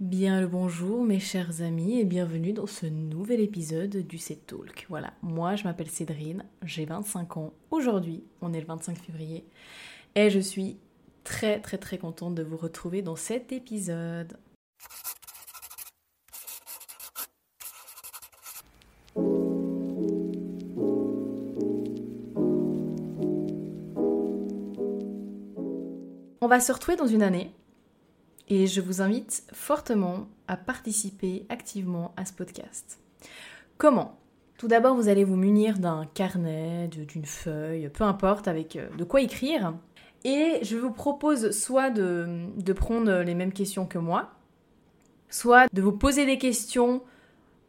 Bien le bonjour mes chers amis et bienvenue dans ce nouvel épisode du Set Talk. Voilà, moi je m'appelle Cédrine, j'ai 25 ans. Aujourd'hui, on est le 25 février et je suis très très très contente de vous retrouver dans cet épisode. On va se retrouver dans une année et je vous invite fortement à participer activement à ce podcast. Comment? Tout d'abord, vous allez vous munir d'un carnet, d'une feuille, peu importe, avec euh, de quoi écrire. Et je vous propose soit de, prendre les mêmes questions que moi, soit de vous poser des questions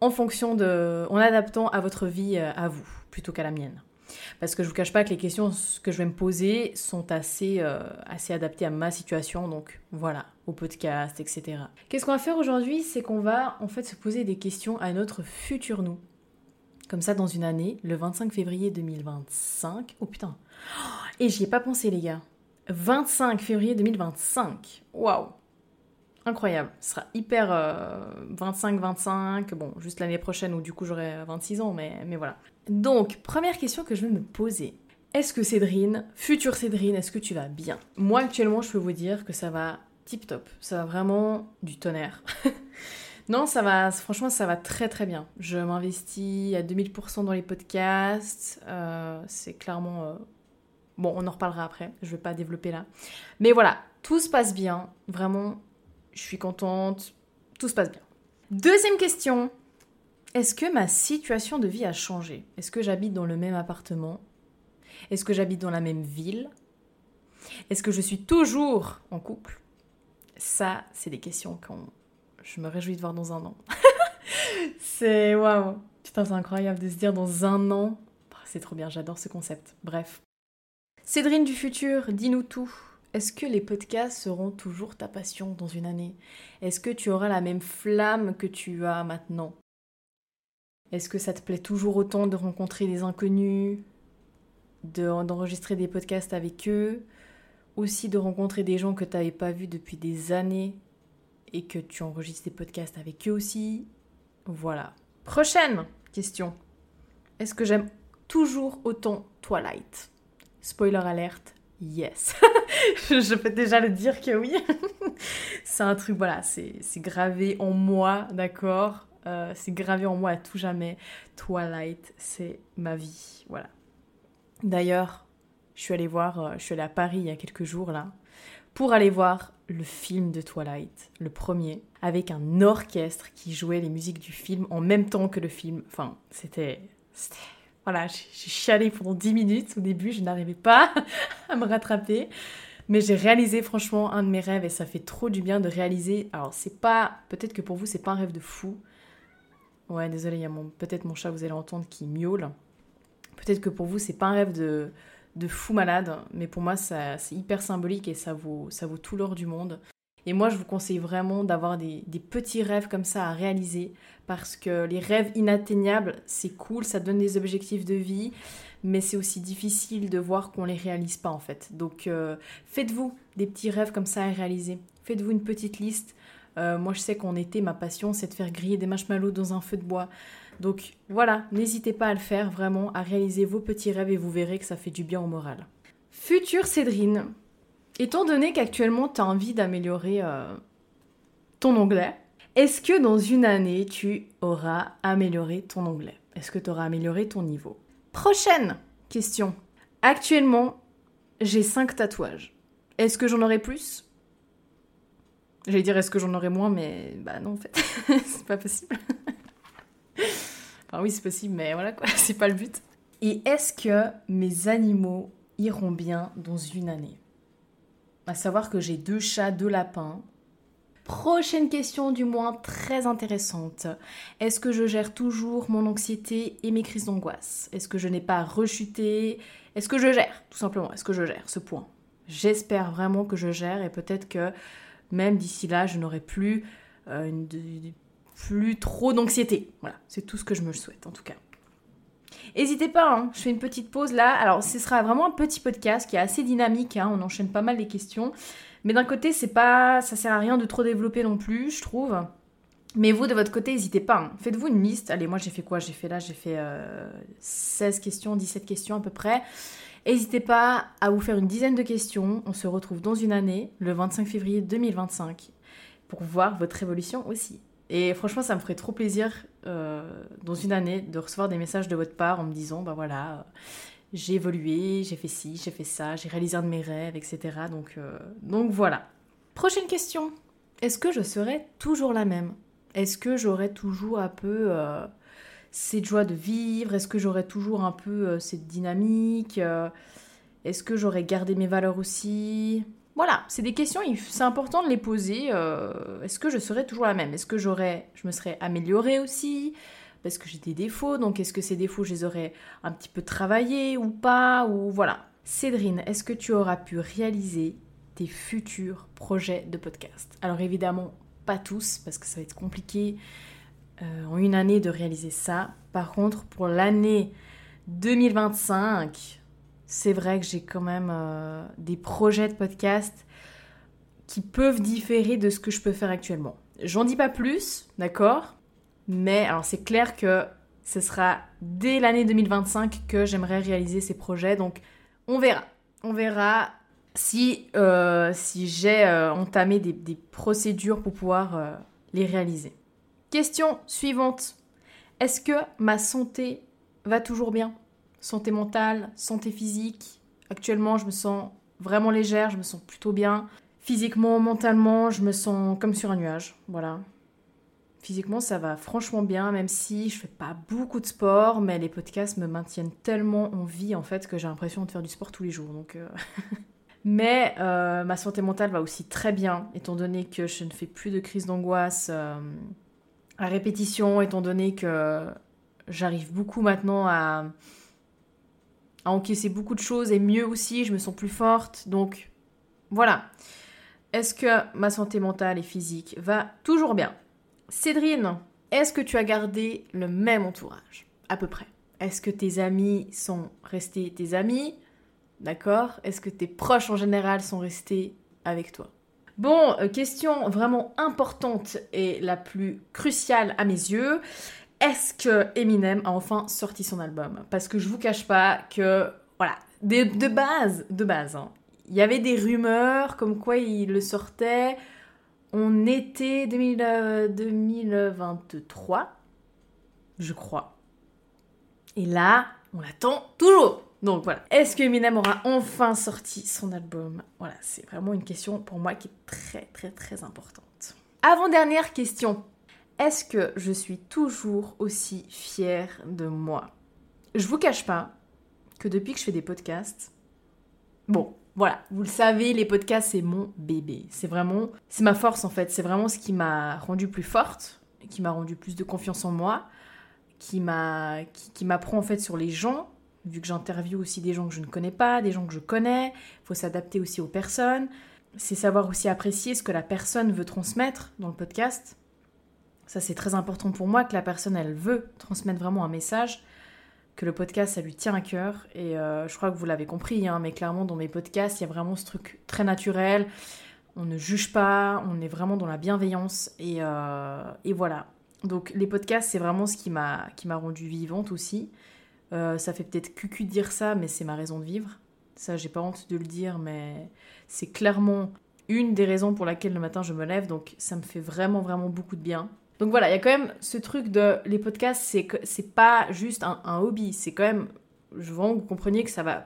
en fonction de, en adaptant à votre vie, euh, à vous, plutôt qu'à la mienne. Parce que je vous cache pas que les questions que je vais me poser sont assez, euh, assez adaptées à ma situation, donc voilà, au podcast, etc. Qu'est-ce qu'on va faire aujourd'hui? C'est qu'on va en fait se poser des questions à notre futur nous. Comme ça, dans une année, le 25 février 2025. Oh putain Et j'y ai pas pensé, les gars. 25 février 2025. Waouh Incroyable. Ce sera hyper 25-25. Euh, bon, juste l'année prochaine où du coup j'aurai 26 ans, mais, mais voilà. Donc, première question que je vais me poser. Est-ce que Cédrine, future Cédrine, est-ce que tu vas bien? Moi actuellement, je peux vous dire que ça va tip top. Ça va vraiment du tonnerre. non, ça va, franchement, ça va très très bien. Je m'investis à 2000% dans les podcasts. Euh, c'est clairement. Euh, bon, on en reparlera après. Je vais pas développer là. Mais voilà, tout se passe bien. Vraiment, je suis contente. Tout se passe bien. Deuxième question. Est-ce que ma situation de vie a changé? Est-ce que j'habite dans le même appartement? Est-ce que j'habite dans la même ville? Est-ce que je suis toujours en couple? Ça, c'est des questions que je me réjouis de voir dans un an. c'est waouh Putain, c'est incroyable de se dire dans un an. Ah, c'est trop bien, j'adore ce concept. Bref. Cédrine du futur, dis-nous tout. Est-ce que les podcasts seront toujours ta passion dans une année? Est-ce que tu auras la même flamme que tu as maintenant? Est-ce que ça te plaît toujours autant de rencontrer des inconnus, d'enregistrer des podcasts avec eux, aussi de rencontrer des gens que tu n'avais pas vus depuis des années et que tu enregistres des podcasts avec eux aussi? Voilà. Prochaine question. Est-ce que j'aime toujours autant Twilight? Spoiler alerte, yes. je peux déjà le dire que oui. c'est un truc, voilà, c'est gravé en moi, d'accord? Euh, c'est gravé en moi à tout jamais. Twilight, c'est ma vie. Voilà. D'ailleurs, je suis allée voir, euh, je suis allée à Paris il y a quelques jours là, pour aller voir le film de Twilight, le premier, avec un orchestre qui jouait les musiques du film en même temps que le film. Enfin, c'était. Voilà, j'ai chialé pendant 10 minutes au début, je n'arrivais pas à me rattraper. Mais j'ai réalisé franchement un de mes rêves et ça fait trop du bien de réaliser. Alors, c'est pas. Peut-être que pour vous, c'est pas un rêve de fou, Ouais, désolé, il y a mon... peut-être mon chat, vous allez l'entendre, qui miaule. Peut-être que pour vous, c'est pas un rêve de, de fou malade, mais pour moi, c'est hyper symbolique et ça vaut, ça vaut tout l'or du monde. Et moi, je vous conseille vraiment d'avoir des, petits rêves comme ça à réaliser, parce que les rêves inatteignables, c'est cool, ça donne des objectifs de vie, mais c'est aussi difficile de voir qu'on les réalise pas en fait. Donc, euh, faites-vous des petits rêves comme ça à réaliser. Faites-vous une petite liste euh, moi, je sais qu'en été, ma passion, c'est de faire griller des marshmallows dans un feu de bois. Donc voilà, n'hésitez pas à le faire vraiment, à réaliser vos petits rêves et vous verrez que ça fait du bien au moral. Future Cédrine, étant donné qu'actuellement tu as envie d'améliorer euh, ton anglais, est-ce que dans une année tu auras amélioré ton anglais? Est-ce que tu auras amélioré ton niveau? Prochaine question. Actuellement, j'ai 5 tatouages. Est-ce que j'en aurai plus? J'allais dire est-ce que j'en aurais moins, mais bah non en fait, c'est pas possible. enfin oui c'est possible, mais voilà quoi, c'est pas le but. Et est-ce que mes animaux iront bien dans une année? À savoir que j'ai deux chats, deux lapins. Prochaine question du moins très intéressante. Est-ce que je gère toujours mon anxiété et mes crises d'angoisse? Est-ce que je n'ai pas rechuté? Est-ce que je gère Tout simplement, est-ce que je gère ce point? J'espère vraiment que je gère et peut-être que même d'ici là, je n'aurai plus, euh, plus trop d'anxiété. Voilà, c'est tout ce que je me souhaite en tout cas. N'hésitez pas, hein, je fais une petite pause là. Alors, ce sera vraiment un petit podcast qui est assez dynamique. Hein, on enchaîne pas mal les questions. Mais d'un côté, c'est pas, ça sert à rien de trop développer non plus, je trouve. Mais vous, de votre côté, n'hésitez pas. Hein. Faites-vous une liste. Allez, moi, j'ai fait quoi? J'ai fait là, j'ai fait 16 euh, questions, 17 questions à peu près. N'hésitez pas à vous faire une dizaine de questions. On se retrouve dans une année, le 25 février 2025, pour voir votre évolution aussi. Et franchement, ça me ferait trop plaisir euh, dans une année de recevoir des messages de votre part en me disant, bah voilà, euh, j'ai évolué, j'ai fait ci, j'ai fait ça, j'ai réalisé un de mes rêves, etc. Donc, euh, donc voilà. Prochaine question. Est-ce que je serai toujours la même? Est-ce que j'aurai toujours un peu cette joie de vivre? Est-ce que j'aurai toujours un peu cette dynamique? Est-ce que j'aurai gardé mes valeurs aussi? Voilà, c'est des questions, c'est important de les poser. Euh, est-ce que je serais toujours la même? Est-ce que j'aurais, je me serais améliorée aussi? Parce que j'ai des défauts, donc est-ce que ces défauts, je les aurais un petit peu travaillés ou pas? Ou voilà. Cédrine, est-ce que tu auras pu réaliser tes futurs projets de podcast? Alors évidemment, pas tous, parce que ça va être compliqué euh, en une année de réaliser ça. Par contre, pour l'année 2025, c'est vrai que j'ai quand même euh, des projets de podcast qui peuvent différer de ce que je peux faire actuellement. J'en dis pas plus, d'accord? Mais alors c'est clair que ce sera dès l'année 2025 que j'aimerais réaliser ces projets. Donc on verra. On verra si, euh, j'ai euh, entamé des, procédures pour pouvoir les réaliser. Question suivante. Est-ce que ma santé va toujours bien? Santé mentale, santé physique. Actuellement, je me sens vraiment légère, je me sens plutôt bien. Physiquement, mentalement, je me sens comme sur un nuage. Voilà. Physiquement, ça va franchement bien, même si je fais pas beaucoup de sport, mais les podcasts me maintiennent tellement en vie en fait que j'ai l'impression de faire du sport tous les jours. Donc, euh, mais euh, ma santé mentale va aussi très bien, étant donné que je ne fais plus de crise d'angoisse euh, à répétition, étant donné que j'arrive beaucoup maintenant à à encaisser beaucoup de choses et mieux aussi, je me sens plus forte. Donc voilà. Est-ce que ma santé mentale et physique va toujours bien? Cédrine, est-ce que tu as gardé le même entourage À peu près? Est-ce que tes amis sont restés tes amis? D'accord? Est-ce que tes proches en général sont restés avec toi? Bon, euh, question vraiment importante et la plus cruciale à mes yeux est-ce que Eminem a enfin sorti son album? Parce que je vous cache pas que, voilà, de, base, de base, hein, il y avait des rumeurs comme quoi il le sortait en été 2023, euh, je crois. Et là, on attend toujours. Donc voilà. Est-ce que Eminem aura enfin sorti son album? Voilà, c'est vraiment une question pour moi qui est très très très importante. Avant-dernière question. Est-ce que je suis toujours aussi fière de moi? Je vous cache pas que depuis que je fais des podcasts, bon, voilà, vous le savez, les podcasts c'est mon bébé. C'est vraiment, c'est ma force en fait. C'est vraiment ce qui m'a rendue plus forte, qui m'a rendu plus de confiance en moi, qui m'a, qui, m'apprend en fait sur les gens. Vu que j'interviewe aussi des gens que je ne connais pas, des gens que je connais, faut s'adapter aussi aux personnes. C'est savoir aussi apprécier ce que la personne veut transmettre dans le podcast. Ça, c'est très important pour moi que la personne, elle veut transmettre vraiment un message, que le podcast, ça lui tient à cœur. Et euh, je crois que vous l'avez compris, hein, mais clairement, dans mes podcasts, il y a vraiment ce truc très naturel. On ne juge pas, on est vraiment dans la bienveillance. Et, euh, voilà. Donc, les podcasts, c'est vraiment ce qui m'a rendue vivante aussi. Euh, ça fait peut-être cucu de dire ça, mais c'est ma raison de vivre. Ça, j'ai pas honte de le dire, mais c'est clairement une des raisons pour laquelle le matin je me lève. Donc, ça me fait vraiment, vraiment beaucoup de bien. Donc voilà, il y a quand même ce truc de les podcasts, c'est c'est pas juste un, hobby, c'est quand même, je veux vous compreniez que ça va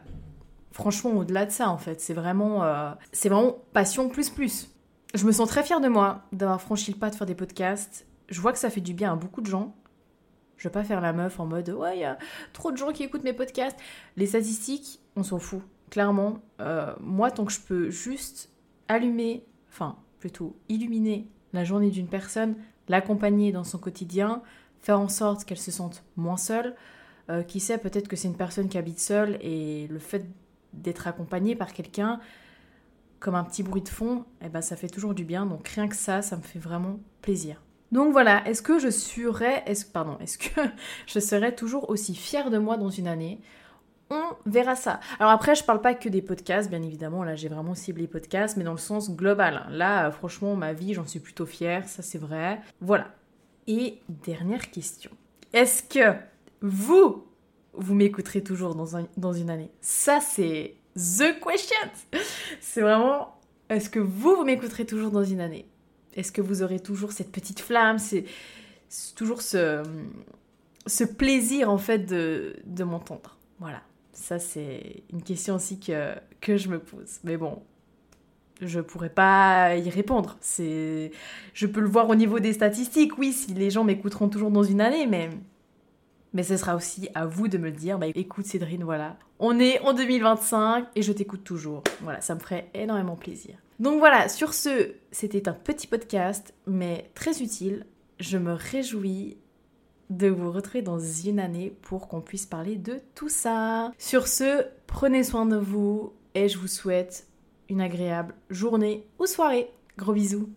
franchement au-delà de ça en fait. C'est vraiment, euh, c'est vraiment passion plus plus. Je me sens très fière de moi d'avoir franchi le pas de faire des podcasts. Je vois que ça fait du bien à beaucoup de gens. Je vais pas faire la meuf en mode ouais, trop de gens qui écoutent mes podcasts. Les statistiques, on s'en fout. Clairement, euh, moi, tant que je peux juste allumer, enfin, plutôt illuminer la journée d'une personne, l'accompagner dans son quotidien, faire en sorte qu'elle se sente moins seule. Euh, qui sait, peut-être que c'est une personne qui habite seule et le fait d'être accompagnée par quelqu'un, comme un petit bruit de fond, eh ben, ça fait toujours du bien. Donc rien que ça, ça me fait vraiment plaisir. Donc voilà, est-ce que je serais, est pardon, est-ce que je serais toujours aussi fière de moi dans une année? On verra ça. Alors après, je parle pas que des podcasts, bien évidemment. Là, j'ai vraiment ciblé podcasts, mais dans le sens global. Là, franchement, ma vie, j'en suis plutôt fière, ça c'est vrai. Voilà. Et dernière question. Est-ce que vous, vous m'écouterez toujours dans, dans une année? Ça, c'est the question. C'est vraiment, est-ce que vous, vous m'écouterez toujours dans une année? Est-ce que vous aurez toujours cette petite flamme? C'est toujours ce, ce plaisir, en fait, de, de m'entendre. Voilà. Ça, c'est une question aussi que, je me pose. Mais bon, je pourrais pas y répondre. C'est, je peux le voir au niveau des statistiques. Oui, si les gens m'écouteront toujours dans une année, mais mais ce sera aussi à vous de me le dire. Bah, écoute, Cédrine, voilà, on est en 2025 et je t'écoute toujours. Voilà, ça me ferait énormément plaisir. Donc voilà, sur ce, c'était un petit podcast, mais très utile. Je me réjouis de vous retrouver dans une année pour qu'on puisse parler de tout ça. Sur ce, prenez soin de vous et je vous souhaite une agréable journée ou soirée. Gros bisous